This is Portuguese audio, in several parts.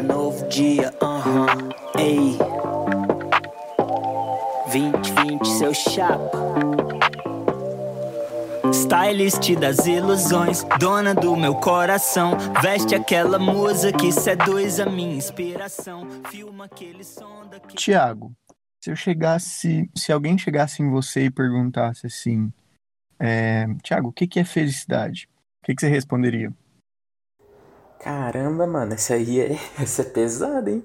dia, novo dia, aham, ei. 2020, seu chapa. Stylist das ilusões, dona do meu coração. Veste aquela musa que seduz a minha inspiração. Filma aquele som daquele. Tiago, se eu chegasse, se alguém chegasse em você e perguntasse assim, é, Tiago, o que é felicidade? O que você responderia? Caramba, mano, essa aí é, essa é pesada, hein?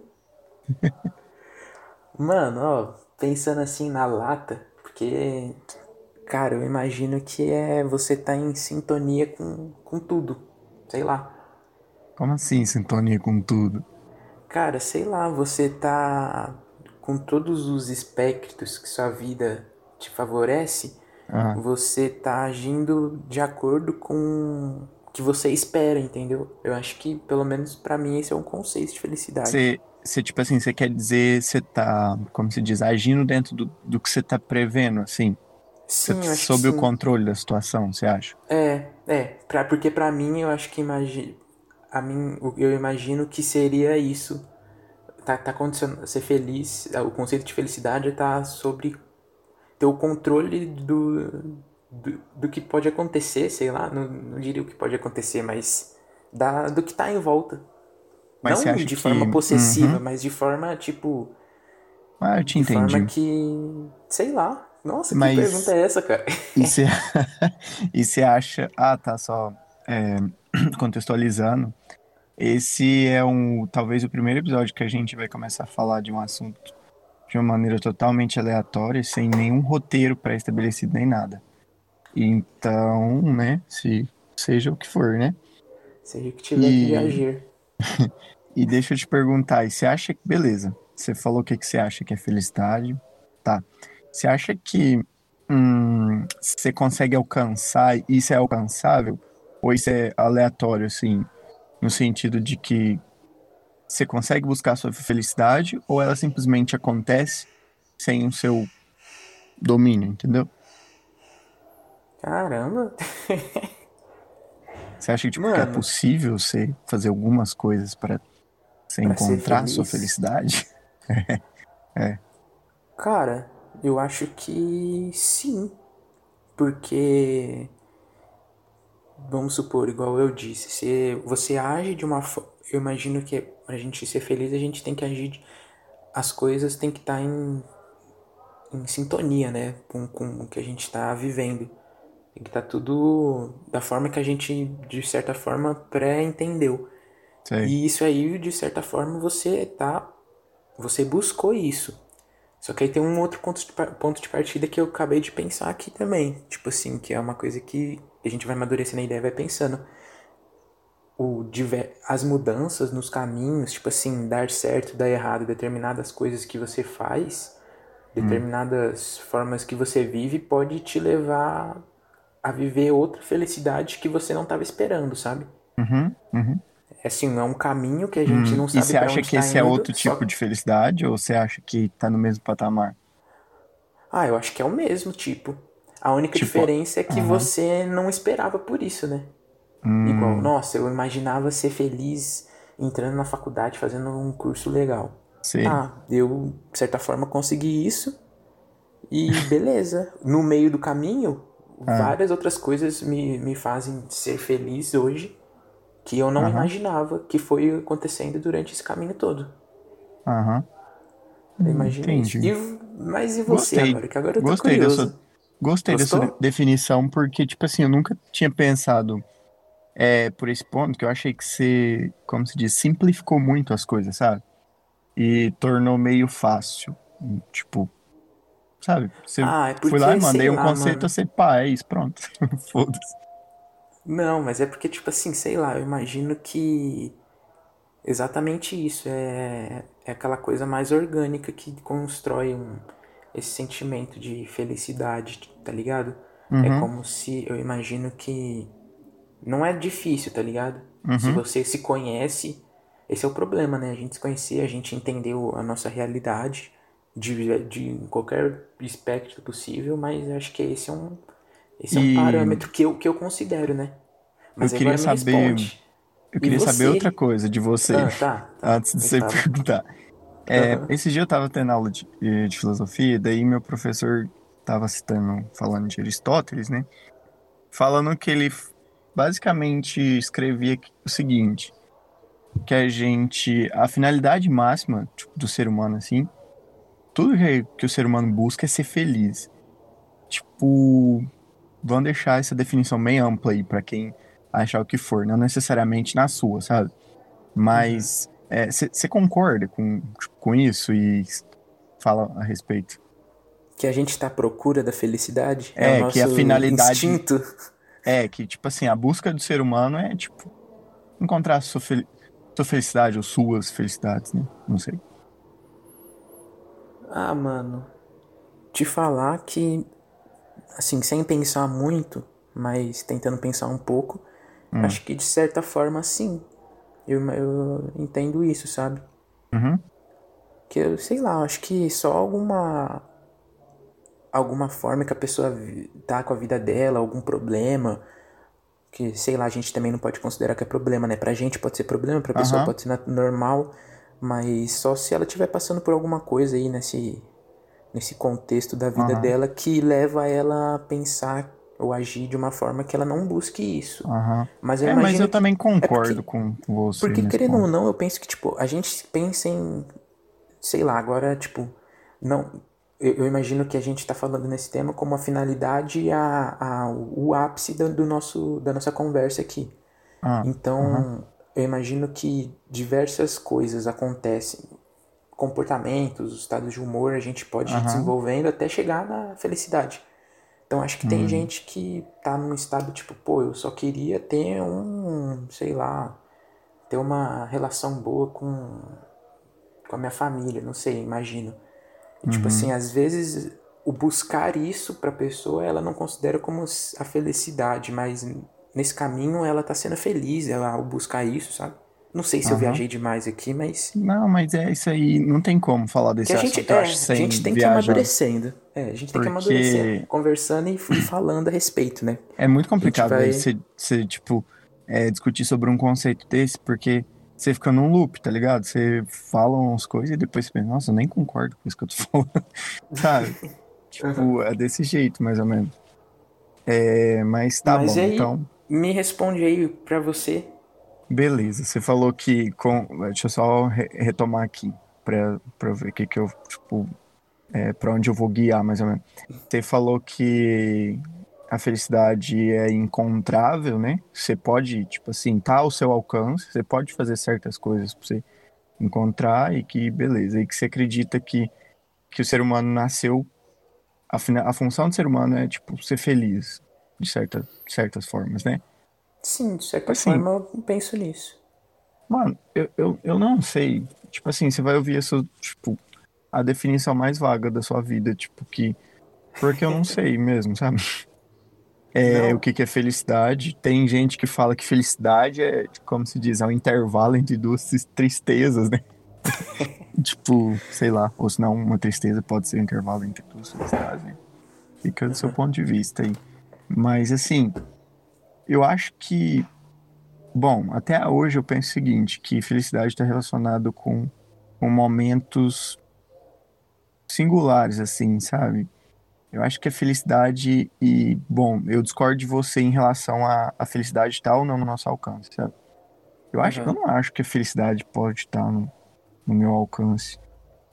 Mano, ó, pensando assim na lata, porque, cara, eu imagino que é você tá em sintonia com, com tudo, sei lá. Como assim, sintonia com tudo? Cara, sei lá, você tá com todos os espectros que sua vida te favorece, Ah, você tá agindo de acordo com que você espera, entendeu? Eu acho que, pelo menos pra mim, esse é um conceito de felicidade. você, você, tipo assim, você quer dizer, você tá, como se diz, agindo dentro do, do que você tá prevendo, assim? Você Sim, que sob o sim. controle da situação, você acha? É, é, pra, porque pra mim eu acho que imagi a mim, eu imagino que seria isso. Tá, tá acontecendo, ser feliz, o conceito de felicidade tá sobre ter o controle do, do, do que pode acontecer, sei lá, não, não diria o que pode acontecer, mas da, do que tá em volta. Mas não de que- forma possessiva, Uhum. mas de forma, tipo, Ah, eu te de entendi. forma que, sei lá. Nossa, Mas- que pergunta é essa, cara? E você, e você acha. Ah, tá, só é, contextualizando. Esse é um, talvez o primeiro episódio que a gente vai começar a falar de um assunto de uma maneira totalmente aleatória, sem nenhum roteiro pré-estabelecido nem nada. Então, né, se seja o que for, né? Seja o que tiver E- que agir. E deixa eu te perguntar, e você acha que, beleza, você falou o que, que você acha que é felicidade, tá. Você acha que hum, você consegue alcançar, isso é alcançável? Ou isso é aleatório, assim, no sentido de que você consegue buscar a sua felicidade ou ela simplesmente acontece sem o seu domínio, entendeu? Caramba. Você acha que, tipo, que é possível você fazer algumas coisas para você Pra encontrar sua felicidade? Cara, eu acho que sim. Porque, vamos supor, igual eu disse, se você age de uma forma. Eu imagino que pra gente ser feliz, a gente tem que agir. de- As coisas têm que estar em, em sintonia, né? Com, com o que a gente tá vivendo. Tem que estar tudo da forma que a gente, de certa forma, pré-entendeu. E isso aí, de certa forma, você tá. Você buscou isso. Só que aí tem um outro ponto de, ponto de partida que eu acabei de pensar aqui também. Tipo assim, que é uma coisa que a gente vai amadurecendo a ideia e vai pensando. O, diver- as mudanças nos caminhos, tipo assim, dar certo, dar errado, determinadas coisas que você faz, determinadas formas que você vive, pode te levar a viver outra felicidade que você não estava esperando, sabe? Uhum, uhum. É assim, é um caminho que a gente Hum, não e sabe você pra acha que tá esse é indo, outro só- tipo de felicidade ou você acha que tá no mesmo patamar? Ah, eu acho que é o mesmo tipo. A única Tipo, diferença é que aham. você não esperava por isso, né? Hum, Igual, nossa, eu imaginava ser feliz entrando na faculdade, fazendo um curso legal. sei. Ah, eu, de certa forma, consegui isso. E beleza. No meio do caminho, Ah. várias outras coisas me, me fazem ser feliz hoje que eu não Aham. imaginava que foi acontecendo durante esse caminho todo. Aham. Eu imagino isso. entendi. E, mas e você Gostei. agora? Que agora eu tô Gostei curioso. dessa, gostei Gostou? dessa de- definição, porque, tipo assim, eu nunca tinha pensado é, por esse ponto, que eu achei que você, como se diz, simplificou muito as coisas, sabe? E tornou meio fácil. Tipo, sabe? Você Ah, é porque, foi lá e mandei um lá, conceito, mano. você, pá, é isso, pronto. Foda-se. Não, mas é porque, tipo assim, sei lá, eu imagino que exatamente isso. É, é aquela coisa mais orgânica que constrói um, esse sentimento de felicidade, tá ligado? É Uhum. como se eu imagino que não é difícil, tá ligado? Se Uhum. você se conhece, esse é o problema, né? A gente se conhecer, a gente entendeu a nossa realidade de, de qualquer espectro possível, mas acho que esse é um, esse é um E- parâmetro que eu, que eu considero, né? Mas Eu queria saber- responde. eu queria saber outra coisa de você, Ah, tá. tá. antes de você Fala. perguntar. É, Aham. Esse dia eu tava tendo aula de, de filosofia, daí meu professor tava citando, falando de Aristóteles, né? Falando que ele basicamente escrevia o seguinte, que a gente, a finalidade máxima tipo, do ser humano, assim, tudo que, que o ser humano busca é ser feliz. Tipo, vamos deixar essa definição bem ampla aí pra quem achar o que for, não necessariamente na sua, sabe? Mas você concorda com, com isso e fala a respeito? Que a gente tá à procura da felicidade? É, o que a finalidade- instinto. É, que, tipo assim, a busca do ser humano é, tipo, encontrar sua, fel- sua felicidade ou suas felicidades, né? Não sei. Ah, mano. Te falar que, assim, sem pensar muito, mas tentando pensar um pouco, Hum. acho que de certa forma sim. Eu, eu entendo isso, sabe? Uhum. Que eu sei lá, acho que só alguma. Alguma forma que a pessoa tá com a vida dela, algum problema. Que, sei lá, a gente também não pode considerar que é problema, né? Pra gente pode ser problema, pra pessoa Aham. pode ser normal. Mas só se ela estiver passando por alguma coisa aí nesse, nesse contexto da vida Aham. dela que leva ela a pensar ou agir de uma forma que ela não busque isso. Aham. Mas eu É, mas eu também concordo porque- com você. porque, querendo ou ponto. não, eu penso que, tipo, a gente pensa em. Sei lá, agora, tipo. Não. Eu, eu imagino que a gente tá falando nesse tema como a finalidade, a, a, o ápice do, do nosso, da nossa conversa aqui. Ah, Então, eu imagino que diversas coisas acontecem. Comportamentos, estados de humor, a gente pode ir Aham. desenvolvendo até chegar na felicidade. Então, acho que tem gente que tá num estado tipo, pô, eu só queria ter um, sei lá, ter uma relação boa com, com a minha família, não sei, imagino. E, tipo Uhum. assim, às vezes o buscar isso pra pessoa, ela não considera como a felicidade, mas nesse caminho ela tá sendo feliz, ela ao buscar isso, sabe? Não sei se eu Aham. viajei demais aqui, mas Não, mas é isso aí, não tem como falar desse que a gente, assunto, eu é, acho, a gente tem que ir viajar. amadurecendo. É, a gente tem que Porque- amadurecer, conversando e, falando a respeito, né? É muito complicado vai- você, você, tipo, é, discutir sobre um conceito desse, porque você fica num loop, tá ligado? Você fala umas coisas e depois você pensa, nossa, eu nem concordo com isso que eu tô falando, sabe? tipo, é desse jeito, mais ou menos. É, mas tá Mas bom, aí? então, Me responde aí pra você. beleza. Você falou que, com, deixa eu só re- retomar aqui, eu ver o que que eu, tipo, é, pra onde eu vou guiar, mais ou menos. Você falou que a felicidade é encontrável, né? Você pode, tipo assim, tá ao seu alcance, você pode fazer certas coisas pra você encontrar e que, beleza, e que você acredita que, que o ser humano nasceu, a, a função do ser humano é, tipo, ser feliz, de certa, certas formas, né? Sim, de certa Assim. forma eu penso nisso. Mano, eu, eu, eu não sei. Tipo assim, você vai ouvir essa, tipo, a definição mais vaga da sua vida, tipo, que. Porque eu não sei mesmo, sabe? É, Não. o que, que é felicidade. Tem gente que fala que felicidade é, como se diz, é um intervalo entre duas tris- tristezas, né? tipo, sei lá. Ou se não, uma tristeza pode ser um intervalo entre duas felicidades, né? Fica do seu ponto de vista aí. Mas, assim, eu acho que Bom, até hoje eu penso o seguinte, que felicidade está relacionado com, com momentos singulares, assim, sabe? Eu acho que a felicidade e, bom, eu discordo de você em relação à a, felicidade estar ou não no nosso alcance, sabe? Eu acho, Uhum. eu não acho que a felicidade pode estar no, no meu alcance,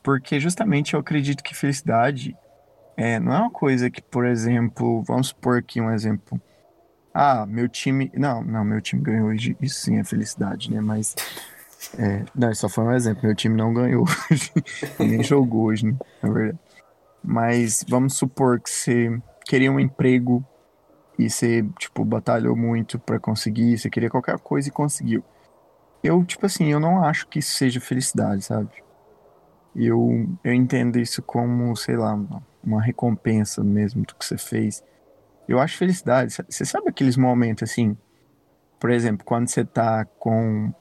porque justamente eu acredito que felicidade é, não é uma coisa que, por exemplo, vamos supor aqui um exemplo, ah, meu time. Não, não, meu time ganhou hoje. Isso sim é felicidade, né? Mas. É, não, só foi um exemplo. Meu time não ganhou hoje. Nem jogou hoje, né? Na verdade. Mas vamos supor que você queria um emprego e você, tipo, batalhou muito pra conseguir. Você queria qualquer coisa e conseguiu. Eu, tipo assim, eu não acho que isso seja felicidade, sabe? Eu, eu entendo isso como, sei lá, uma, recompensa mesmo do que você fez. Eu acho felicidade. Você sabe aqueles momentos assim, por exemplo, quando você tá com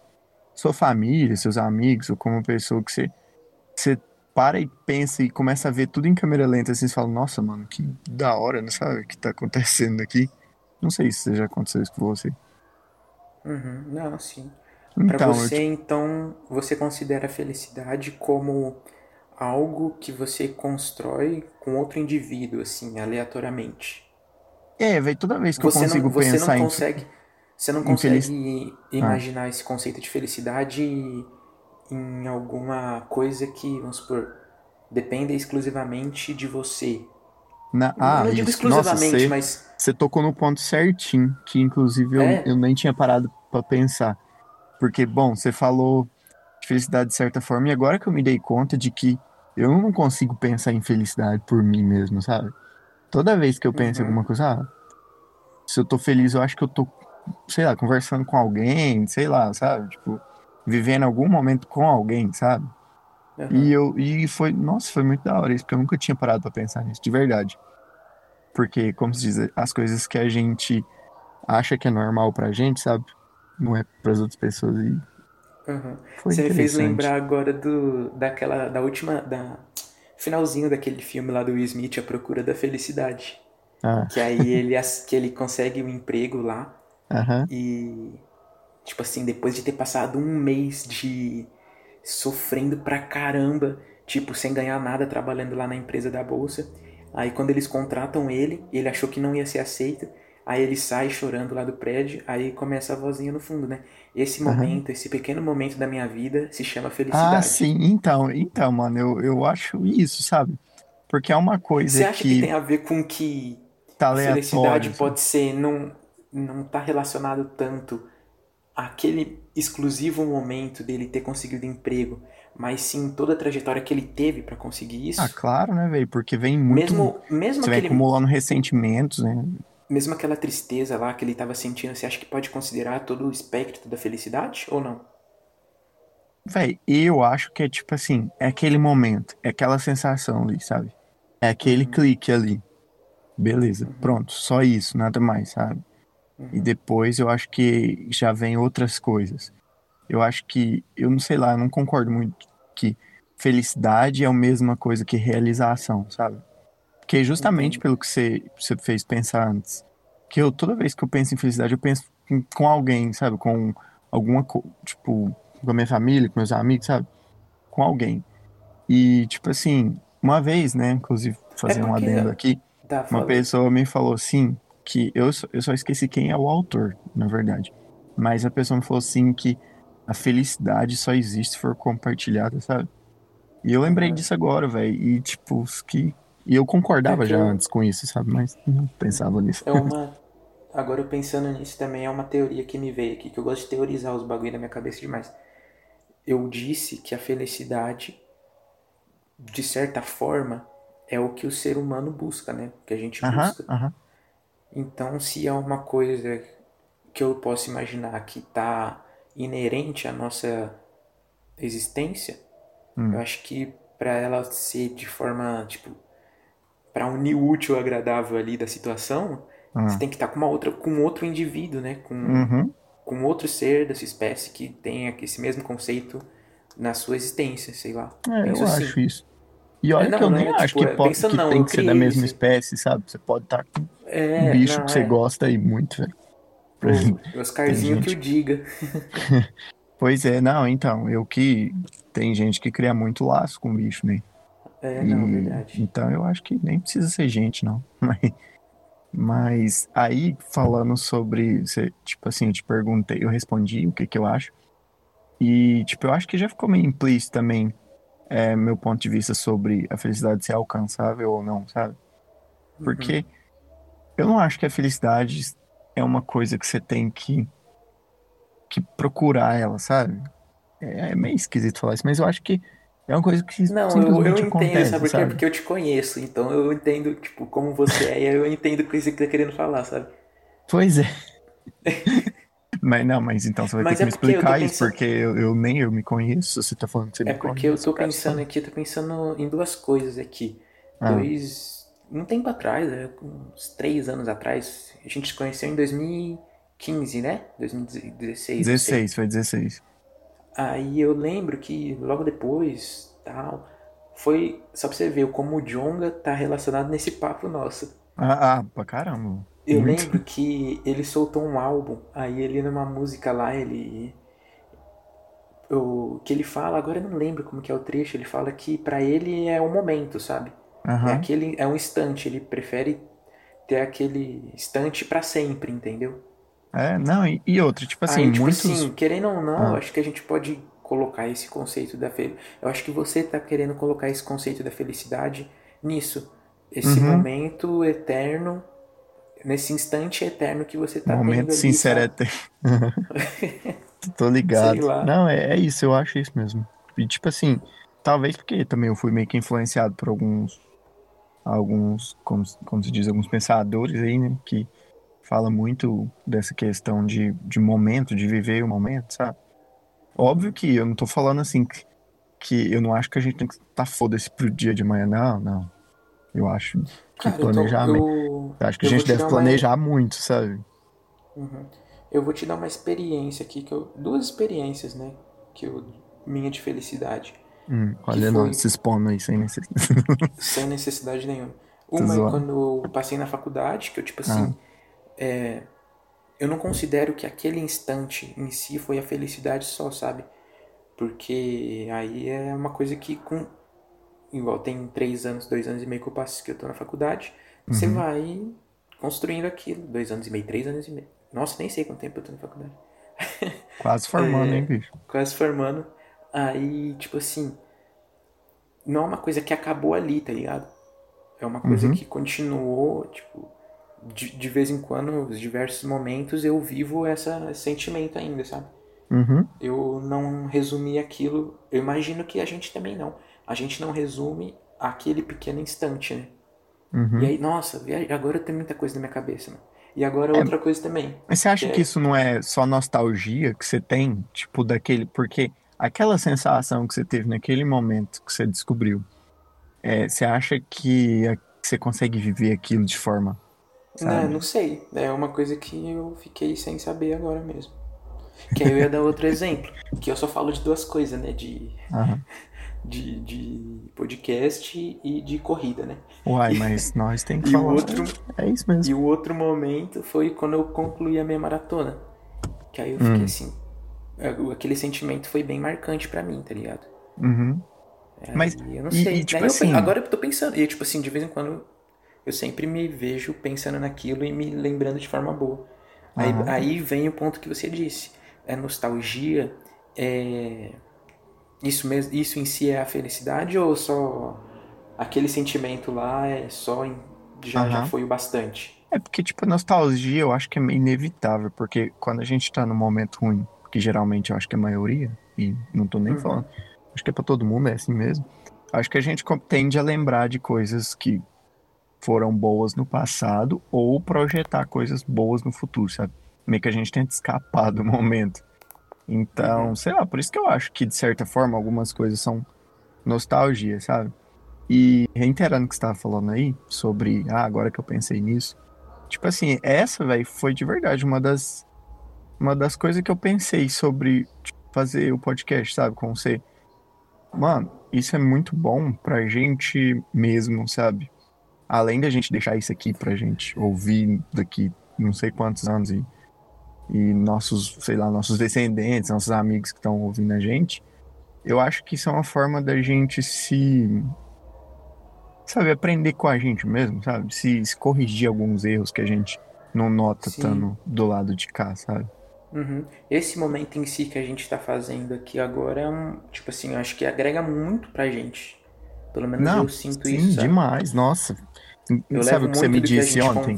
sua família, seus amigos, ou com uma pessoa que você, você para e pensa e começa a ver tudo em câmera lenta, assim, você fala, nossa, mano, que da hora, não sabe o que tá acontecendo aqui? Não sei se já aconteceu isso com você. Uhum, não, sim. Pra Então, eu, você, tipo, então, você considera a felicidade como algo que você constrói com outro indivíduo, assim, aleatoriamente. é, velho, toda vez que eu Você não, consigo você não pensar em, consegue, você não infeliz... consegue Ah, imaginar esse conceito de felicidade em alguma coisa que, vamos supor, dependa exclusivamente de você. na... Eu ah, não digo isso. Nossa, exclusivamente, você, mas você tocou no ponto certinho, que inclusive eu, é. eu nem tinha parado pra pensar. Porque, bom, você falou de felicidade de certa forma, e agora que eu me dei conta de que eu não consigo pensar em felicidade por mim mesmo, sabe? Toda vez que eu penso em Uhum. alguma coisa, ah, se eu tô feliz, eu acho que eu tô, sei lá, conversando com alguém, sei lá, sabe? Tipo, vivendo algum momento com alguém, sabe? E Aham. eu, e foi, nossa, foi muito da hora isso, porque eu nunca tinha parado pra pensar nisso, de verdade. Porque, como se diz, as coisas que a gente acha que é normal pra gente, sabe? Não é pras outras pessoas. E Foi Você me fez lembrar agora do daquela da última da finalzinho daquele filme lá do Will Smith, A Procura da Felicidade, Ah, que aí ele que ele consegue um emprego lá aham. e tipo assim, depois de ter passado um mês de sofrendo pra caramba, tipo, sem ganhar nada trabalhando lá na empresa da bolsa. Aí quando eles contratam ele, ele achou que não ia ser aceito. Aí ele sai chorando lá do prédio, aí começa a vozinha no fundo, né? Esse momento, esse pequeno momento da minha vida se chama Ah, felicidade. sim, então, então, mano, eu, eu acho isso, sabe? Porque é uma Você coisa acha que tem que a ver com que tá a felicidade sabe? pode ser não não tá relacionado tanto àquele exclusivo momento dele ter conseguido emprego, mas sim toda a trajetória que ele teve pra conseguir Ah, isso? claro, né, velho? Porque vem muito. Mesmo mesmo Você vai aquele acumulando ressentimentos, né? Mesmo aquela tristeza lá que ele tava sentindo, você acha que pode considerar todo o espectro da felicidade ou não? Véi, eu acho que é tipo assim, é aquele momento, é aquela sensação ali, sabe? É aquele Uhum, clique ali. Beleza, uhum, pronto, só isso, nada mais, sabe? E uhum, depois eu acho que já vem outras coisas. Eu acho que, eu não sei lá, eu não concordo muito que felicidade é a mesma coisa que realização, sabe? Porque justamente pelo que você, você fez pensar antes, que eu toda vez que eu penso em felicidade, eu penso com, com alguém, sabe? Com alguma, co- tipo, com a minha família, com meus amigos, sabe? Com alguém. E, tipo assim, uma vez, né, inclusive É fazer um porque adendo aqui, tá, uma pessoa me falou assim, que eu, só- eu só esqueci quem é o autor, na verdade. Mas a pessoa me falou assim que a felicidade só existe se for compartilhada, sabe? E eu lembrei disso agora, velho. E, tipo, que. E eu É concordava que já eu antes com isso, sabe? Mas não pensava nisso. é uma agora eu pensando nisso também é uma teoria que me veio aqui, que eu gosto de teorizar os bagulho na minha cabeça demais. Eu disse que a felicidade, de certa forma, é o que o ser humano busca, né? Que a gente busca. Então, se é uma coisa que eu posso imaginar que está inerente à nossa existência, eu Hum, acho que para ela ser de forma, tipo, para unir o útil ao agradável ali da situação, você ah, tem que estar com uma outra, com outro indivíduo, né? Com, uhum. com outro ser dessa espécie que tenha esse mesmo conceito na sua existência, sei lá. É, eu assim. acho isso. E É, olha que não, eu não nem é acho tipo, que, po- pensando que não, tem que ser da mesma esse. espécie, sabe? Você pode estar com um É, bicho não, que você é. gosta aí muito, velho. Tem Oscarzinho que o gente. diga. Pois é, não, então, eu que. Tem gente que cria muito laço com bicho, né? É, não, E verdade. então eu acho que nem precisa ser gente, não. Mas, mas aí, falando sobre. Tipo assim, eu te perguntei, eu respondi o que que eu acho. E, tipo, eu acho que já ficou meio implícito também é, meu ponto de vista sobre a felicidade ser alcançável ou não, sabe? Uhum. Porque eu não acho que a felicidade é uma coisa que você tem que, que procurar ela, sabe? É, é meio esquisito falar isso, mas eu acho que é uma coisa que Não, eu, eu entendo, acontece, sabe por quê? sabe? Porque eu te conheço, então eu entendo, tipo, como você é, e eu entendo o que você tá querendo falar, sabe? Pois é. Mas não, mas então você vai ter Mas que é me porque eu tô explicar isso, pensando. porque eu, eu nem eu me conheço. Você tá falando que você É me porque eu conhece, tô eu quero pensando aqui, eu tô pensando em duas coisas aqui. Ah, Dois. Um tempo atrás, é, uns três anos atrás, a gente se conheceu em 2015, né? 2016, não sei. 16, foi 16. Aí eu lembro que logo depois, tal, foi só pra você ver como o Jonga tá relacionado nesse papo nosso. Ah, ah, pra caramba. Eu Muito. lembro que ele soltou um álbum, aí ele numa música lá, ele o que ele fala, agora eu não lembro como que é o trecho, ele fala que para ele é um momento, sabe? Aham. É aquele é um instante, ele prefere ter aquele instante para sempre, entendeu? É, não, e, e outra, tipo assim, Aí, tipo muitos. assim, querendo ou não, Ah. acho que a gente pode colocar esse conceito da fel... Eu acho que você tá querendo colocar esse conceito da felicidade nisso. Esse Uhum. momento eterno, nesse instante eterno que você tá Momento tendo ali, sincero sabe? ter. Tô ligado. Não, é, é isso, eu acho isso mesmo. E tipo assim, talvez porque também eu fui meio que influenciado por alguns, alguns, como, como se diz, alguns pensadores aí, né, que fala muito dessa questão de, de momento, de viver o momento, sabe? Óbvio que eu não tô falando assim que, que eu não acho que a gente tem que estar foda-se pro dia de amanhã, não, não. Eu acho que Cara, planejamento. eu, Eu acho que a eu vou gente te deve dar uma- planejar muito, sabe? Uhum. Eu vou te dar uma experiência aqui, que eu... duas experiências, né? Que eu... Minha de felicidade. Hum, olha foi? nós se expondo aí sem necessidade. sem necessidade nenhuma. Uma é quando eu passei na faculdade, que eu, tipo assim, é, eu não considero que aquele instante em si foi a felicidade só, sabe? Porque aí é uma coisa que com. Igual tem três anos, dois anos e meio que eu passo que eu tô na faculdade, você Uhum. vai construindo aquilo. Dois anos e meio, três anos e meio. Nossa, nem sei quanto tempo eu tô na faculdade. Quase formando, É. hein, bicho? Quase formando. Aí, tipo assim, não é uma coisa que acabou ali, tá ligado? É uma coisa Uhum. que continuou, tipo, de, de vez em quando, nos diversos momentos, eu vivo essa, esse sentimento ainda, sabe? Uhum. Eu não resumi aquilo, eu imagino que a gente também não. A gente não resume aquele pequeno instante, né? Uhum. E aí, nossa, agora tenho muita coisa na minha cabeça, mano. E agora É. outra coisa também. Mas você acha É. que isso não é só nostalgia que você tem? Tipo, daquele. Porque aquela sensação que você teve naquele momento que você descobriu, é, você acha que que você consegue viver aquilo de forma. Não, Sabe? não sei. É uma coisa que eu fiquei sem saber agora mesmo. Que aí eu ia dar outro exemplo. Que eu só falo de duas coisas, né? De, Aham. de, de podcast e de corrida, né? Uai, mas nós tem que E falar. outro, É isso mesmo. e o outro momento foi quando eu concluí a minha maratona. Que aí eu fiquei Hum. assim. é, Aquele sentimento foi bem marcante pra mim, tá ligado? Uhum. Mas, E eu não e- sei. e, tipo Daí eu pe- assim- agora eu tô pensando. E tipo assim, de vez em quando eu sempre me vejo pensando naquilo e me lembrando de forma boa. Aí, Aham. aí vem o ponto que você disse. É nostalgia. É... Isso, mesmo, isso em si é a felicidade ou só aquele sentimento lá é só em- já, já Aham. foi o bastante? É porque, tipo, a nostalgia eu acho que é inevitável, porque quando a gente tá num momento ruim, que geralmente eu acho que é a maioria, e não tô nem Uhum. falando, acho que é pra todo mundo, é assim mesmo. Acho que a gente tende a lembrar de coisas que foram boas no passado ou projetar coisas boas no futuro, sabe? Meio que a gente tenta escapar do momento. Então, Uhum. sei lá, por isso que eu acho que, de certa forma, algumas coisas são nostalgia, sabe? E reiterando o que você estava falando aí, sobre, ah, agora que eu pensei nisso, tipo assim, essa, velho, foi de verdade uma das, uma das coisas que eu pensei sobre tipo, fazer o podcast, sabe, com você. Mano, isso é muito bom pra gente mesmo, sabe? Além da gente deixar isso aqui pra gente ouvir daqui não sei quantos anos e, e nossos, sei lá, nossos descendentes, nossos amigos que estão ouvindo a gente, eu acho que isso é uma forma da gente se. Sabe, aprender com a gente mesmo, sabe? Se, se corrigir alguns erros que a gente não nota Sim. estando do lado de cá, sabe? Uhum. Esse momento em si que a gente tá fazendo aqui agora é um, tipo assim, eu acho que agrega muito pra gente. Pelo menos Não, eu sinto sim, isso, sabe? demais, nossa. Eu sabe o que você me que a disse gente ontem?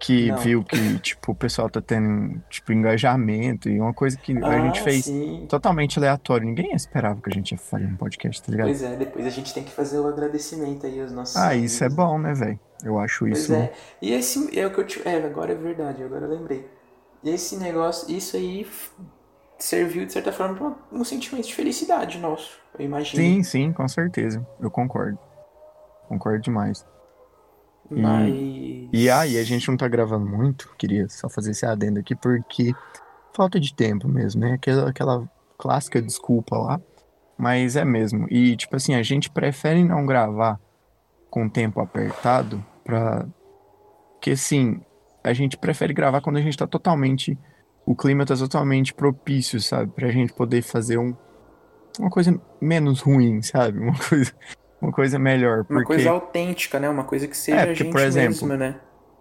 Que Não. viu que, tipo, o pessoal tá tendo, tipo, engajamento e uma coisa que a Ah, gente fez sim. totalmente aleatório. Ninguém esperava que a gente ia fazer um podcast, tá ligado? Pois é, depois a gente tem que fazer o agradecimento aí aos nossos Ah, isso é amigos. bom, né, velho? Eu acho Pois isso. é. E esse é o que eu te... É, agora é verdade, agora eu lembrei. Esse negócio, isso aí serviu de certa forma pra um sentimento de felicidade nosso, eu imagino. Sim, sim, com certeza. Eu concordo. Concordo demais. Mas. E aí, a gente não tá gravando muito, queria só fazer esse adendo aqui, porque falta de tempo mesmo, né? Aquela, aquela clássica desculpa lá, mas é mesmo. E, tipo assim, a gente prefere não gravar com tempo apertado pra. Porque, assim, a gente prefere gravar quando a gente tá totalmente o clima tá totalmente propício, sabe? Pra gente poder fazer um, uma coisa menos ruim, sabe? Uma coisa, uma coisa melhor. Uma coisa autêntica, né? Uma coisa que seja É, a porque, gente por exemplo, mesmo, né?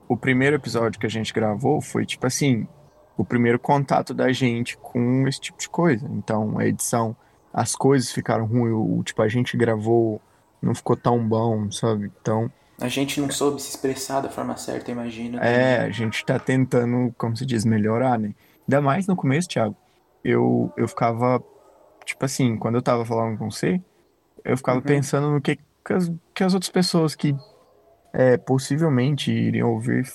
o primeiro episódio que a gente gravou foi tipo assim, o primeiro contato da gente com esse tipo de coisa. Então, a edição, as coisas ficaram ruins, o, tipo, a gente gravou, não ficou tão bom, sabe? Então, A gente não soube se expressar da forma certa, imagino. é, a gente tá tentando, como se diz, melhorar, né? Ainda mais no começo, Thiago, eu, eu ficava, tipo assim, quando eu tava falando com você, eu ficava Uhum. pensando no que, que, as, que as outras pessoas que é, possivelmente iriam ouvir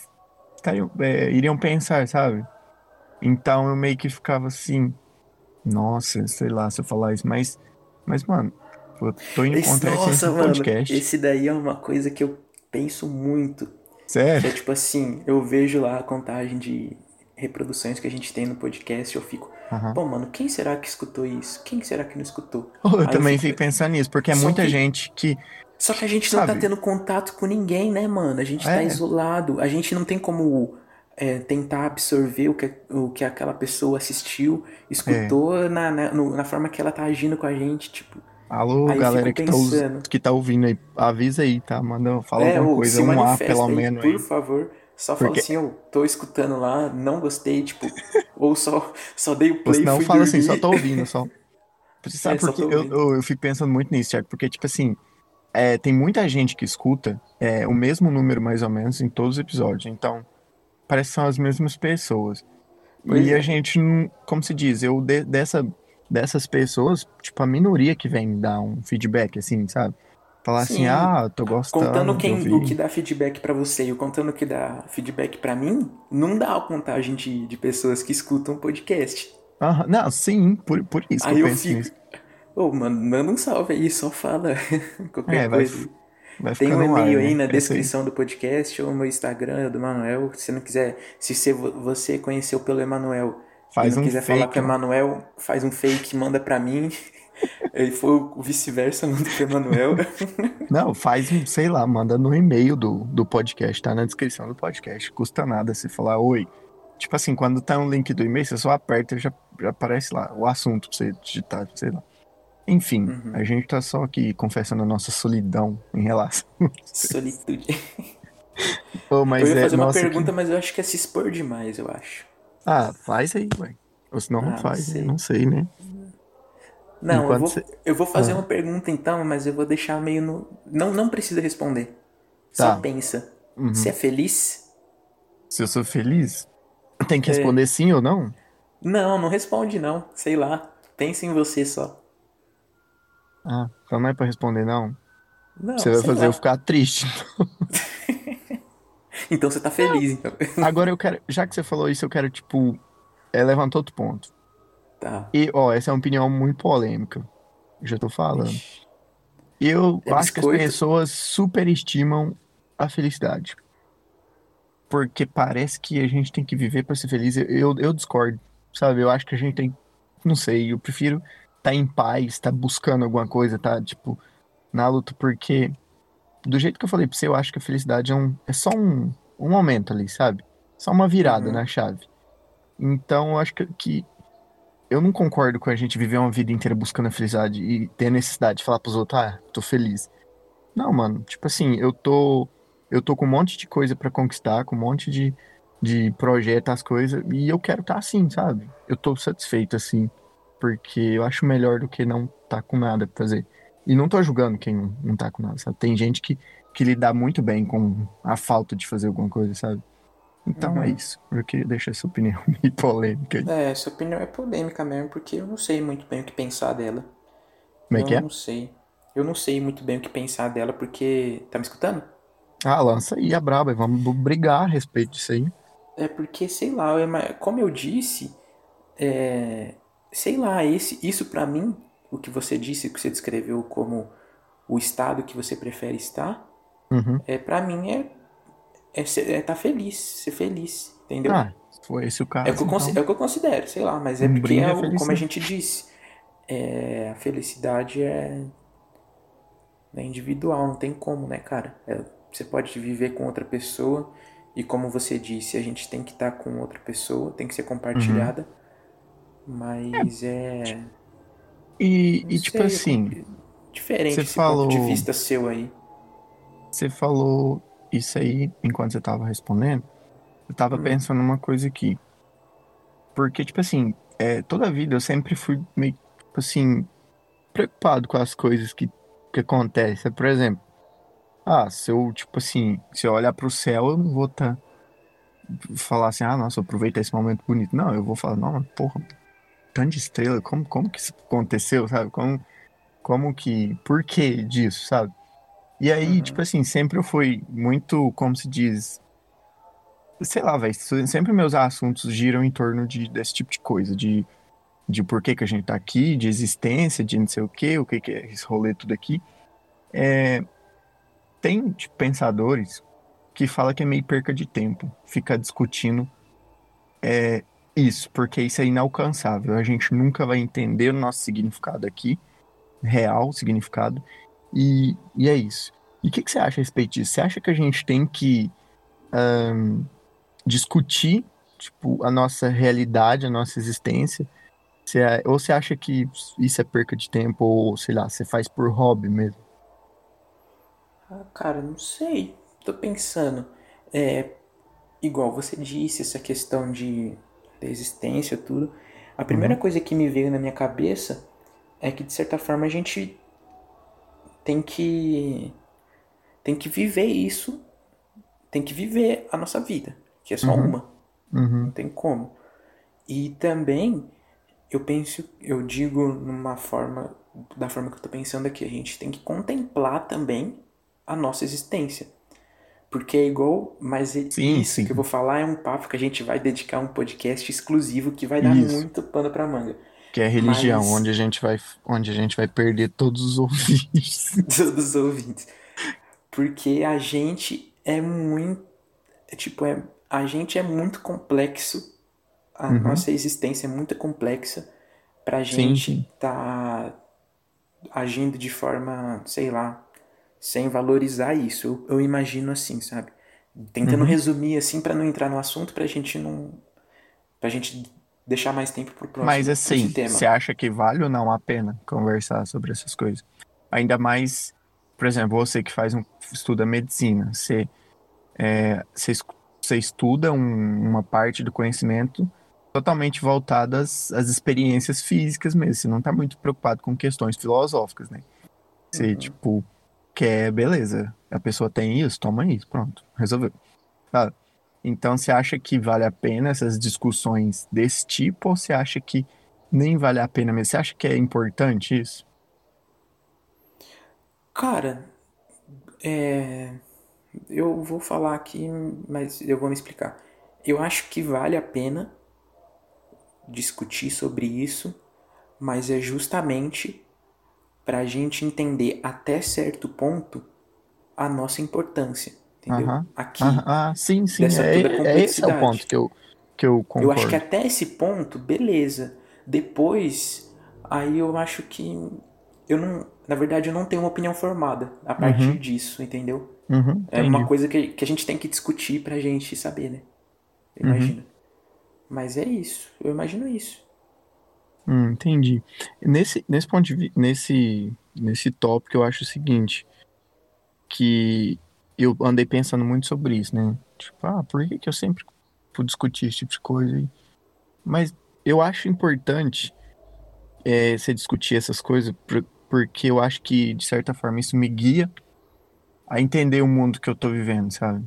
estariam, é, iriam pensar, sabe? Então eu meio que ficava assim, nossa, sei lá se eu falar isso, mas, mas mano, eu tô indo Esse- nossa, mano, podcast. esse daí é uma coisa que eu penso muito. Que Sério? é tipo assim, eu vejo lá a contagem de reproduções que a gente tem no podcast, eu fico, Aham. pô, mano, quem será que escutou isso? Quem será que não escutou? Eu Aí também fico- fico pensando nisso, porque é muita que- gente que. Só que a gente não tá Sabe? tendo contato com ninguém, né, mano? A gente tá É. isolado. A gente não tem como é, tentar absorver o que, o que aquela pessoa assistiu, escutou É. na, na, no- na forma que ela tá agindo com a gente, tipo. Alô, eu galera que tá, que tá ouvindo aí, avisa aí, tá? Manda, fala é, alguma coisa, um A pelo aí, menos por aí. favor. Só fala Porque- assim, eu tô escutando lá, não gostei, tipo, ou só, só dei o play e senão fui fala assim, dormir. só tô ouvindo, só. Você sabe É, só por que tô eu, eu, eu fico pensando muito nisso, Thiago? Porque, tipo assim, é, tem muita gente que escuta é, o mesmo número, mais ou menos, em todos os episódios. Então, parece que são as mesmas pessoas. Pois e é. a gente não, como se diz, eu de- dessa, dessas pessoas, tipo, a minoria que vem dar um feedback, assim, sabe? Falar assim, Sim. ah, tô gostando. Contando de quem, ouvir. o que dá feedback pra você e o contando o que dá feedback pra mim, não dá a contagem de, de pessoas que escutam o podcast. Aham, Não, sim, por, por isso que Aí eu eu penso fico. nisso. Ô, mano, manda um salve aí, só fala qualquer É, vai, coisa. vai Tem um e-mail aí né? na Essa descrição do podcast ou no meu Instagram, é do Manuel. Se você não quiser, se você, você conheceu pelo Emanuel Faz um quiser falar fake, com o ó. Emanuel, faz um fake, manda pra mim. Ele for o vice-versa, manda pro Emanuel. Não, faz um, sei lá, manda no e-mail do, do podcast, tá na descrição do podcast. Custa nada você falar oi. Tipo assim, quando tá um link do e-mail, você só aperta e já, já aparece lá o assunto pra você digitar, sei lá. Enfim, Uhum. a gente tá só aqui confessando a nossa solidão em relação. Solitude. Ô, mas eu ia é, fazer uma nossa, que- pergunta, mas eu acho que é se expor demais, eu acho. Ah, faz aí, ué. Ou senão Ah, não não faz, né? sei. não sei, né? Não, eu vou, você- eu vou fazer Ah. uma pergunta então, mas eu vou deixar meio no. Não, não precisa responder. Só Tá. pensa. Uhum. Você é feliz? Se eu sou feliz, tem que É. responder sim ou não? Não, não responde não. Sei lá. Pensa em você só. Ah, então não é pra responder, não. Não, Você vai fazer lá. eu ficar triste. Então você tá feliz, então. Agora eu quero, já que você falou isso, eu quero, tipo, é, levantar outro ponto. Tá. E, ó, essa é uma opinião muito polêmica. Já tô falando. Ixi. Eu É acho que as biscoito. pessoas superestimam a felicidade. Porque parece que a gente tem que viver pra ser feliz. Eu, eu, eu discordo, sabe? Eu acho que a gente tem. Não sei, eu prefiro estar tá em paz, estar tá buscando alguma coisa, tá, tipo, na luta, porque do jeito que eu falei pra você, eu acho que a felicidade é, um, é só um, um momento ali, sabe? Só uma virada Uhum. na chave. Então, eu acho que, que eu não concordo com a gente viver uma vida inteira buscando a felicidade e ter a necessidade de falar pros outros, ah, tô feliz. Não, mano, tipo assim, eu tô eu tô com um monte de coisa pra conquistar, com um monte de, de projeto, as coisas, e eu quero estar assim, sabe? Eu tô satisfeito assim, porque eu acho melhor do que não tá com nada pra fazer. E não tô julgando quem não, não tá com nada, sabe? Tem gente que, que lida muito bem com a falta de fazer alguma coisa, sabe? Então Uhum. é isso. Eu queria deixar essa opinião meio polêmica aí. É, essa opinião é polêmica mesmo, porque eu não sei muito bem o que pensar dela. Como é eu que é? não sei. Eu não sei muito bem o que pensar dela, porque. Tá me escutando? Ah, lança aí a braba, vamos brigar a respeito disso aí. É porque, sei lá, eu como eu disse, é, sei lá, esse, isso pra mim, o que você disse, o que você descreveu como o estado que você prefere estar, Uhum. é para mim é é, ser- é tá feliz, ser feliz, entendeu? Ah, for esse o caso. é, o que eu, então. é o que eu considero, sei lá, mas é Um porque é o- como a gente disse, é, a felicidade é, é individual, não tem como, né, cara? É, você pode viver com outra pessoa E como você disse, a gente tem que estar com outra pessoa, tem que ser compartilhada. Uhum. Mas é. E, e tipo assim. Diferente esse falou... ponto de vista seu aí. Você falou isso aí enquanto você tava respondendo. Eu tava hum. pensando numa coisa aqui. Porque, tipo assim, é, toda a vida eu sempre fui meio, tipo assim, preocupado com as coisas que, que acontecem. Por exemplo, ah, se eu, tipo assim, se eu olhar pro céu, eu não vou tá, falar assim, ah, nossa, aproveita esse momento bonito. Não, eu vou falar, não, porra, tanto de estrela, como, como que isso aconteceu, sabe? Como, como que, por que disso, sabe? E aí, uhum. tipo assim, sempre eu fui muito, como se diz, sei lá, velho, sempre meus assuntos giram em torno de, desse tipo de coisa, de, de por que que a gente tá aqui, de existência, de não sei o que, o que que é esse rolê tudo aqui. É, tem tipo, pensadores que fala que é meio perca de tempo ficar discutindo é, isso, porque isso é inalcançável. A gente nunca vai entender o nosso significado aqui, real significado, e, e é isso. E o que, que, você acha a respeito disso? Você acha que a gente tem que um, discutir tipo, a nossa realidade, a nossa existência? É, ou você acha que isso é perca de tempo, ou sei lá, você faz por hobby mesmo? Ah, cara, não sei. Tô pensando. É, igual você disse, essa questão de da existência, tudo. A primeira uhum. coisa que me veio na minha cabeça é que de certa forma a gente tem que tem que viver isso, tem que viver a nossa vida, que é só uhum. uma. Uhum. Não tem como. E também eu penso, eu digo numa forma da forma que eu tô pensando aqui, a gente tem que contemplar também a nossa existência. Porque é igual, mas sim, isso sim. que eu vou falar é um papo que a gente vai dedicar um podcast exclusivo que vai dar isso. muito pano pra manga. Que é a religião, mas... onde, a gente vai, onde a gente vai perder todos os ouvintes. todos os ouvintes. Porque a gente é muito. É, tipo, é, a gente é muito complexo. A uhum. nossa existência é muito complexa pra gente estar tá agindo de forma, sei lá, sem valorizar isso. Eu, eu imagino assim, sabe? Tentando uhum. resumir assim para não entrar no assunto, pra gente não. pra gente deixar mais tempo pro próximo Mas assim, você acha que vale ou não a pena conversar sobre essas coisas? Ainda mais, por exemplo, você que faz um, estuda medicina, você, é, você, você estuda um, uma parte do conhecimento totalmente voltada às, às experiências físicas mesmo. Você não está muito preocupado com questões filosóficas, né? Você, uhum. tipo, quer, beleza. A pessoa tem isso, toma isso, pronto, resolveu. Então, você acha que vale a pena essas discussões desse tipo ou você acha que nem vale a pena mesmo? Você acha que é importante isso? Cara, é... eu vou falar aqui, mas eu vou me explicar. Eu acho que vale a pena discutir sobre isso, mas é justamente para a gente entender até certo ponto a nossa importância. Entendeu? Uh -huh. Aqui. Uh -huh. Ah, sim, sim. É, é, esse é o ponto que eu, que eu concordo. Eu acho que até esse ponto, beleza. Depois, aí eu acho que. Eu não. Na verdade, eu não tenho uma opinião formada a partir uhum. disso, entendeu? Uhum, é uma coisa que, que a gente tem que discutir pra gente saber, né? Imagina. Uhum. Mas é isso. Eu imagino isso. Hum, entendi. Nesse, nesse ponto de nesse, nesse tópico, eu acho o seguinte, que eu andei pensando muito sobre isso, né? Tipo, ah, por que, que eu sempre vou discutir esse tipo de coisa aí? Mas eu acho importante é, você discutir essas coisas, porque eu acho que, de certa forma, isso me guia a entender o mundo que eu tô vivendo, sabe?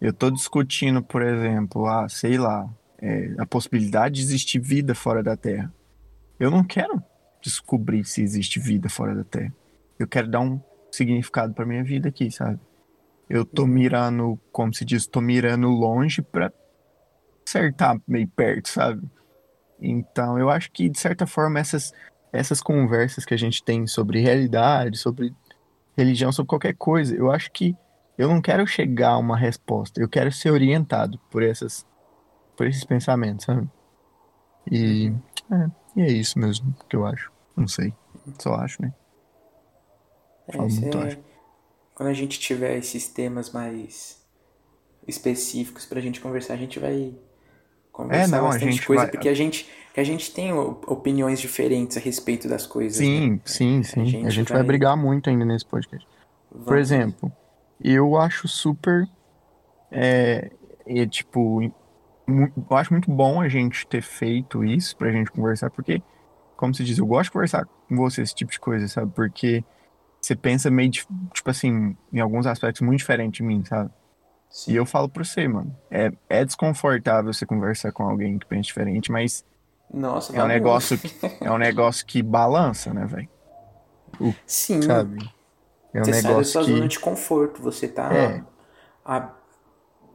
Eu tô discutindo, por exemplo, ah, sei lá, é, a possibilidade de existir vida fora da Terra. Eu não quero descobrir se existe vida fora da Terra. Eu quero dar um significado para minha vida aqui, sabe? Eu tô mirando, como se diz, tô mirando longe para acertar meio perto, sabe? Então, eu acho que de certa forma essas essas conversas que a gente tem sobre realidade, sobre religião, sobre qualquer coisa, eu acho que eu não quero chegar a uma resposta, eu quero ser orientado por essas por esses pensamentos, sabe? E é, e é isso mesmo que eu acho. Não sei. Só acho, né? É, muito, é... Quando a gente tiver esses temas mais. específicos pra gente conversar, a gente vai conversar É, não, a bastante gente coisa, vai- porque a gente, a gente tem opiniões diferentes a respeito das coisas. Sim, né? sim, sim. A gente, gente vai... vai- brigar muito ainda nesse podcast. Por Vamos- exemplo, eu acho super. É, é, tipo, eu acho muito bom a gente ter feito isso pra gente conversar, porque, como se diz, eu gosto de conversar com você esse tipo de coisa, sabe? Porque você pensa meio, dif- tipo assim, em alguns aspectos muito diferente de mim, sabe? Sim. E eu falo pra você, mano, é, é desconfortável você conversar com alguém que pensa diferente, mas Nossa, é um negócio que, é um negócio que balança, né, velho? Sim, Sabe? É um você sai da sua que. zona de conforto, você tá É. a-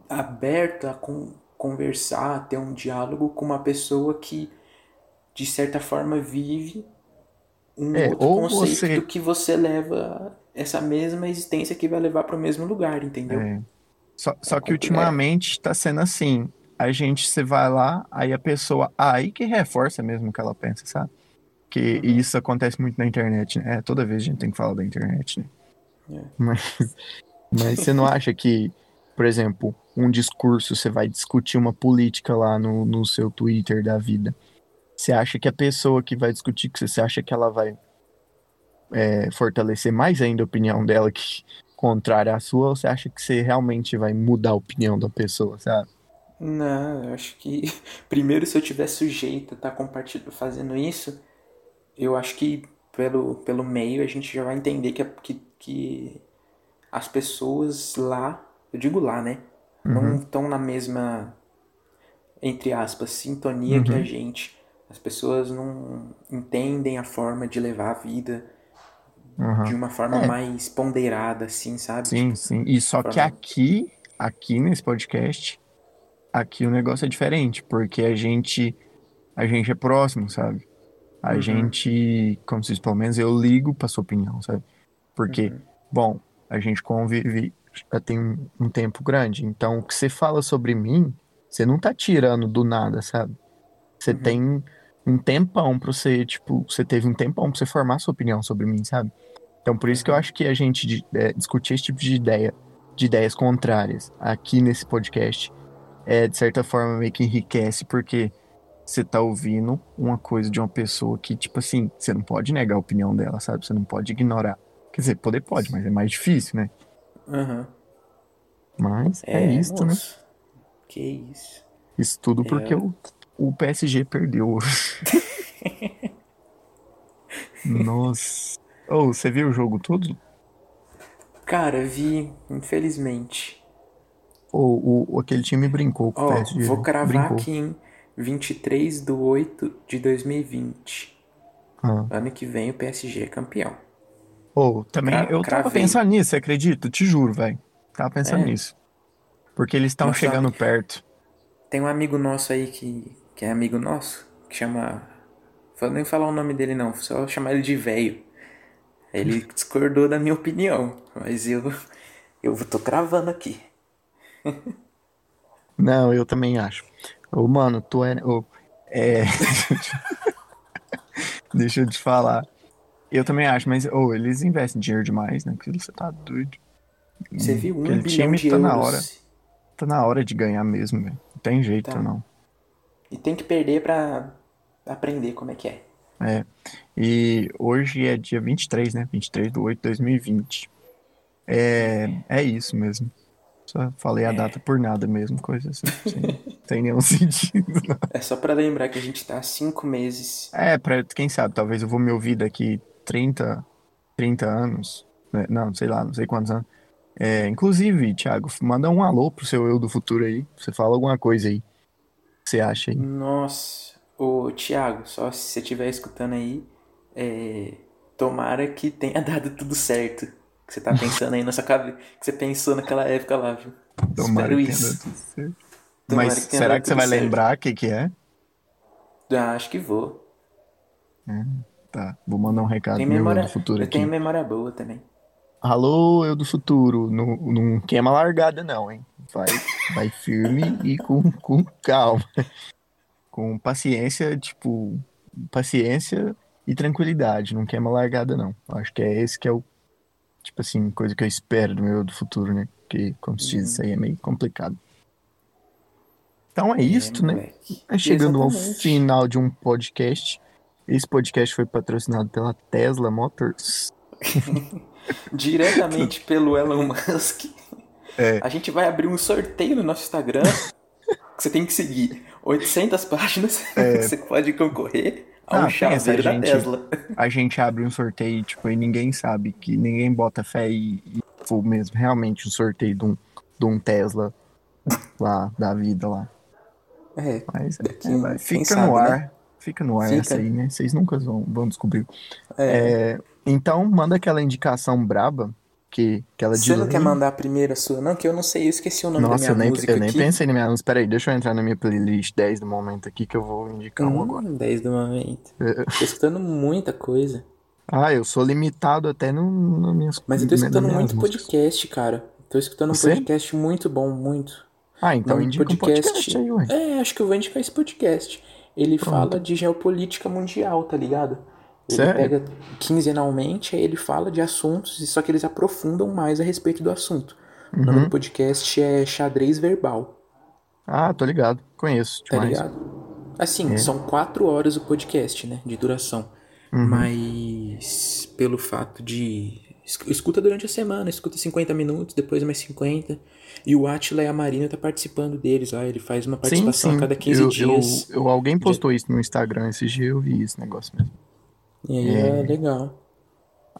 aberto a con- conversar, ter um diálogo com uma pessoa que, de certa forma, vive um É, outro ou conceito você- do que você leva essa mesma existência que vai levar para o mesmo lugar, entendeu? É. Só, só que complexo. ultimamente tá sendo assim. A gente, você vai lá, aí a pessoa. Aí que reforça mesmo o que ela pensa, sabe? Que e isso acontece muito na internet, né? É, toda vez a gente tem que falar da internet, né? É. Mas, mas você não acha que, por exemplo, um discurso, você vai discutir uma política lá no, no seu Twitter da vida. Você acha que a pessoa que vai discutir com você, você acha que ela vai é, fortalecer mais ainda a opinião dela que contrária à sua, ou você acha que você realmente vai mudar a opinião da pessoa, sabe? Não, eu acho que primeiro se eu tiver sujeito a estar compartilhando, fazendo isso, eu acho que pelo, pelo meio a gente já vai entender que, a- que, que as pessoas lá, eu digo lá, né? Não estão na mesma, entre aspas, sintonia que a gente. As pessoas não entendem a forma de levar a vida Aham. de uma forma É. mais ponderada, assim, sabe? Sim, sim. E só que forma- aqui, aqui nesse podcast, aqui o negócio é diferente, porque a gente, a gente é próximo, sabe? A Uhum. gente, como se diz, pelo menos eu ligo pra sua opinião, sabe? Porque, Uhum. bom, a gente convive já tem um, tempo grande, então o que você fala sobre mim, você não tá tirando do nada, sabe? Você Uhum. tem um tempão pra você, tipo, você teve um tempão pra você formar sua opinião sobre mim, sabe? Então por isso que eu Uhum. acho que a gente é, discutir esse tipo de ideia, de ideias contrárias aqui nesse podcast, é de certa forma meio que enriquece, porque você tá ouvindo uma coisa de uma pessoa que, tipo assim, você não pode negar a opinião dela, sabe? Você não pode ignorar. Quer dizer, poder pode, mas é mais difícil, né? Aham. Mas é, É, isso, né? Que isso. Isso tudo porque É. o, o PSG perdeu. Nossa. Ô, você viu o jogo todo? Cara, vi, infelizmente. Ou o, aquele time brincou com o Ó, PSG. vou né? cravar brincou. aqui em 23 de 8 de 2020. Ah. Ano que vem o PSG é campeão. Ou também, Cra- eu tava cravei. pensando nisso, você acredita? Te juro, velho. Tava pensando É. nisso. Porque eles estão chegando perto. Tem um amigo nosso aí que, que é amigo nosso, que chama. Vou nem falar o nome dele não, só chamar ele de velho. Ele discordou da minha opinião, mas eu, eu tô cravando aqui. Não, eu também acho. Ô, mano, tu é. ô, é... Deixa eu te falar. Eu também acho, mas ô, eles investem dinheiro demais, né? Porque você tá doido. Você viu um Aquele bilhão time de tá euros. na hora. Tá na hora de ganhar mesmo, velho. Não tem jeito, Tá. não. E tem que perder pra aprender como é que é. É. E hoje é dia 23, né? 23 de 8 de 2020. É, é isso mesmo. Só falei a data por nada mesmo, coisa assim. Sem, sem nenhum sentido. não. É só pra lembrar que a gente tá há cinco meses. É, pra quem sabe, talvez eu vou me ouvir daqui 30, 30 anos. né? Não, sei lá, não sei quantos anos. É, inclusive, Thiago, manda um alô pro seu eu do futuro aí. Você fala alguma coisa aí. Você acha aí? Nossa, ô Thiago, só se você estiver escutando aí, é, tomara que tenha dado tudo certo. Que você tá pensando aí na sua cabeça, que você pensou naquela época lá, viu? Tomara Espero isso. Mas que será que você vai certo. lembrar o que que é? Ah, acho que vou. Tá, vou mandar um recado Tem eu memória, do futuro eu aqui. tenho memória boa também. Alô, eu do futuro, não, não queima largada não, hein? Vai, vai firme e com, com calma. Com paciência, tipo, paciência e tranquilidade, não queima largada não. Acho que é esse que é o, tipo assim, coisa que eu espero do meu eu do futuro, né? porque, como se diz, isso aí é meio complicado. Então é isto, né? É chegando ao Exatamente. final de um podcast. Esse podcast foi patrocinado pela Tesla Motors. Diretamente pelo Elon Musk. É. A gente vai abrir um sorteio no nosso Instagram. você tem que seguir 800 páginas. Você pode concorrer a um É. Ah, chaveiro da gente. Tesla. A gente abre um sorteio, tipo, e ninguém sabe, que ninguém bota fé e, e for mesmo realmente um sorteio de um, de um Tesla lá da vida lá. É, Mas Daqui, é, vai, fica sabe, no ar. né? Fica no ar Fica. essa aí, né? Vocês nunca vão, vão descobrir. é. É, então, manda aquela indicação braba, que aquela de Você não quer mandar a primeira sua, não? Que eu não sei, eu esqueci o nome Nossa, da eu minha nem, música eu nem aqui. pensei na minha música. Peraí, deixa eu entrar na minha playlist 10 do momento aqui que eu vou indicar um agora. Hum, 10 do momento. É. Tô escutando muita coisa. Ah, eu sou limitado até no, no minhas Mas eu tô escutando muito músicas. podcast, cara. Tô escutando um Você? podcast muito bom, muito. Ah, então indica um podcast aí, ué. É, acho que eu vou indicar esse podcast. Ele fala de geopolítica mundial, tá ligado? Ele Sério? pega quinzenalmente, aí ele fala de assuntos, só que eles aprofundam mais a respeito do assunto. O nome Uhum. do podcast é Xadrez Verbal, Ah, tô ligado. Conheço tá demais. ligado? Assim, É. são quatro horas o podcast, né, de duração. Uhum. Mas pelo fato de. es- Escuta durante a semana, escuta 50 minutos, depois mais 50. E o Atila e a Marina tá participando deles lá. Ele faz uma Sim, participação sim. a cada 15 eu, dias. Eu, eu- alguém postou isso no Instagram esse dia, eu vi esse negócio mesmo. E aí é, legal.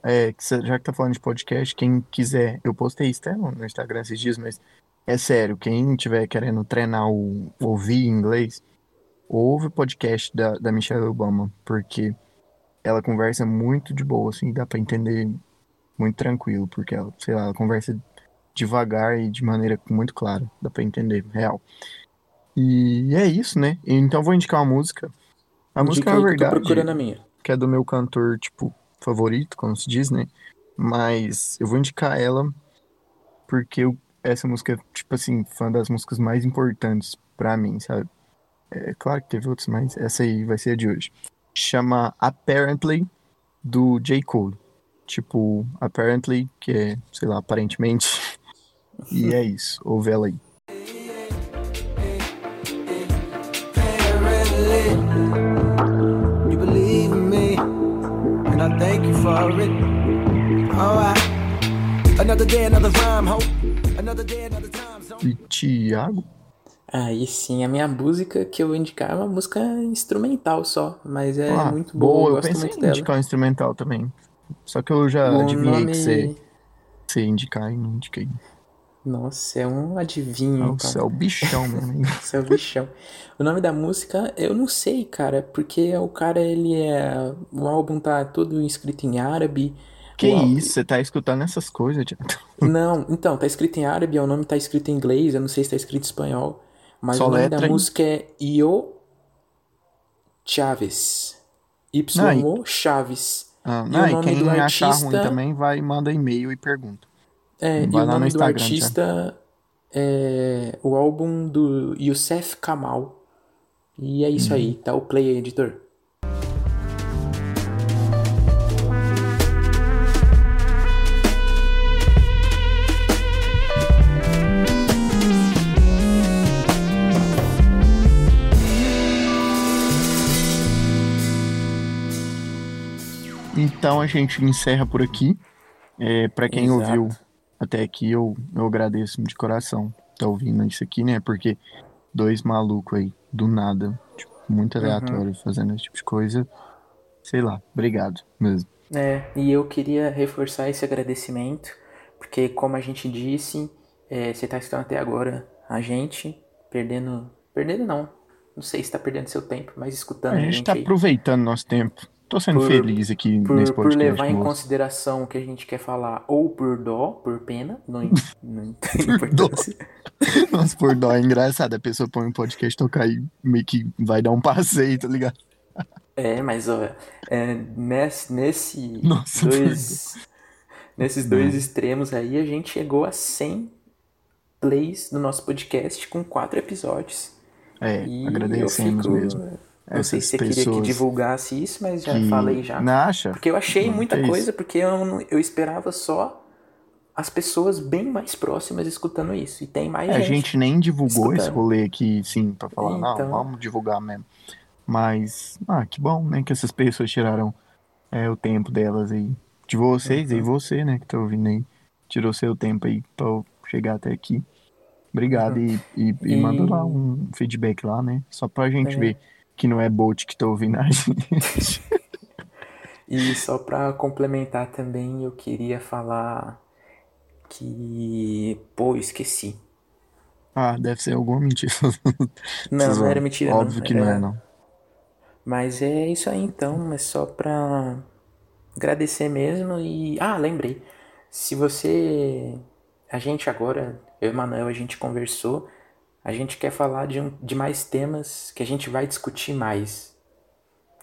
É, que cê- já que tá falando de podcast, quem quiser, eu postei isso até no no Instagram esses dias, mas é sério, quem tiver querendo treinar o ouvir inglês, ouve o podcast da, da Michelle Obama, porque ela conversa muito de boa, assim, dá pra entender muito tranquilo, porque ela, sei lá, ela conversa devagar e de maneira muito clara, dá pra entender, real. E é isso, né? Então eu vou indicar uma música. A música, na verdade, procurando a minha. que é do meu cantor, tipo, favorito, como se diz, né? Mas eu vou indicar ela porque eu- essa música é, tipo assim, foi uma das músicas mais importantes pra mim, sabe? É claro que teve outras, mas essa aí vai ser a de hoje. Chama Apparently, do J. Cole. Tipo, Apparently, que é, sei lá, aparentemente. E é isso, ouve ela aí. You believe in me, and I thank you for it. Alright. Another day, another rhyme, hope. Another day, another time zone. E Thiago? Aí sim, a minha música que eu vou indicar é uma música instrumental só, mas é Ah, muito boa, eu eu gosto pensei muito em dela. indicar um instrumental também. Só que eu já O adivinhei nome... que você, você ia indicar e não indiquei. Nossa, é um adivinho, Nossa, então. é o bichão mesmo, hein? Esse é o bichão. O nome da música, eu não sei, cara, porque o cara, ele é... O álbum tá todo escrito em árabe. Que álbum- isso, você tá escutando essas coisas, Thiago? Não, então, tá escrito em árabe, o nome tá escrito em inglês, eu não sei se tá escrito em espanhol. Mas Só o nome letra da aí. música é Io Chaves. Y-O Chaves. Ah, E não, o e nome quem do achar ruim também vai, manda e-mail e pergunta. É, e Vai o lá no nome do Instagram, artista é o álbum do Youssef Kamal. E é isso aí, tá o play aí, editor. Então a gente encerra por aqui. É, para quem Exato. ouviu até aqui, eu, eu agradeço de coração. Tá ouvindo isso aqui, né? Porque dois malucos aí, do nada, tipo, muito Uhum. aleatório, fazendo esse tipo de coisa. Sei lá, obrigado mesmo. É, e eu queria reforçar esse agradecimento, porque como a gente disse, é, você tá escutando até agora a gente, perdendo. Perdendo não. Não sei se tá perdendo seu tempo, mas escutando A a gente gente tá aí. aproveitando nosso tempo. Tô sendo Por- feliz aqui Por, nesse por podcast. levar em consideração o que a gente quer falar, ou por dó, por pena, não, não tem Por dó. importância. Nossa, por dó, é engraçado. A pessoa põe um podcast tocar e meio que vai dar um passeio, tá ligado? É, mas ó, é, nesse, nesse Nossa, dois, nesses dois extremos aí, a gente chegou a 100 plays no nosso podcast com quatro episódios. É, E agradecemos fico- mesmo. Não sei se você queria que divulgasse isso, mas já falei já. Não acha? Porque eu achei Não, muita isso. coisa, porque eu, não- eu esperava só as pessoas bem mais próximas escutando isso. E tem mais É, a gente. gente nem divulgou esse escutando. rolê aqui, sim, pra falar, não, Então. vamos divulgar mesmo. Mas, ah, que bom, né, que essas pessoas tiraram é, o tempo delas aí. De vocês, Uhum. e você, né, que tá ouvindo aí, tirou seu tempo aí pra eu chegar até aqui. Obrigado e, e, e Uhum. E- manda lá um feedback lá, né, só pra gente É. ver que não é bot que tá ouvindo a gente. E só pra complementar também, eu queria falar que. Pô, esqueci. ah, deve ser alguma mentira. Não, não era mentira, Óbvio não. que não é, Era- não. Mas é isso aí então, é só pra agradecer mesmo e. Ah, lembrei. Se você. A gente agora, eu e o Manuel, a gente conversou. A gente quer falar de, um, de mais temas que a gente vai discutir mais.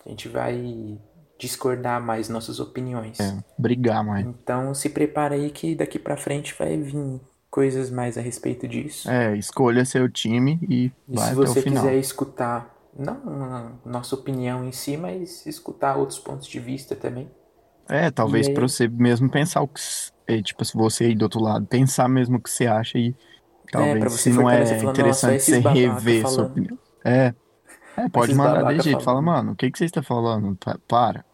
A gente vai discordar mais nossas opiniões. É, brigar, mais. Então se prepara aí que daqui pra frente vai vir coisas mais a respeito disso. É, escolha seu time e E vai se você quiser escutar, não nossa opinião em si, mas escutar outros pontos de vista também. É, talvez aí- pra você mesmo pensar o que. é, tipo, se você aí do outro lado, pensar mesmo o que você acha e talvez pra você se não é interessante "Nossa, você rever sua falando." opinião. É. É, pode Esses mandar babaca de jeito. Fala, mano, o que que você está falando? Pa- Para.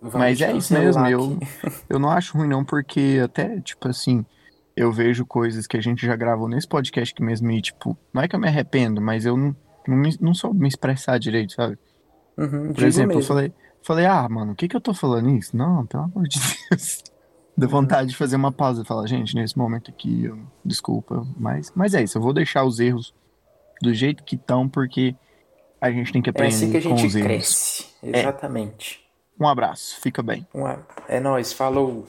Vamos Mas é isso mesmo, eu, eu não acho ruim não, porque até, tipo assim, eu vejo coisas que a gente já gravou nesse podcast aqui mesmo e, tipo, não é que eu me arrependo, mas eu não, não, me, não soube me expressar direito, sabe? Uhum, Por exemplo, eu mesmo. falei, falei, ah, mano, o que que eu tô falando isso? Não, pelo amor de Deus. Deu vontade de fazer uma pausa e falar, gente, nesse momento aqui, eu, desculpa, mas, mas é isso, eu vou deixar os erros do jeito que estão, porque a gente tem que É aprender assim que a gente os erros. cresce. Exatamente. Um abraço, fica bem. Um É nóis, falou.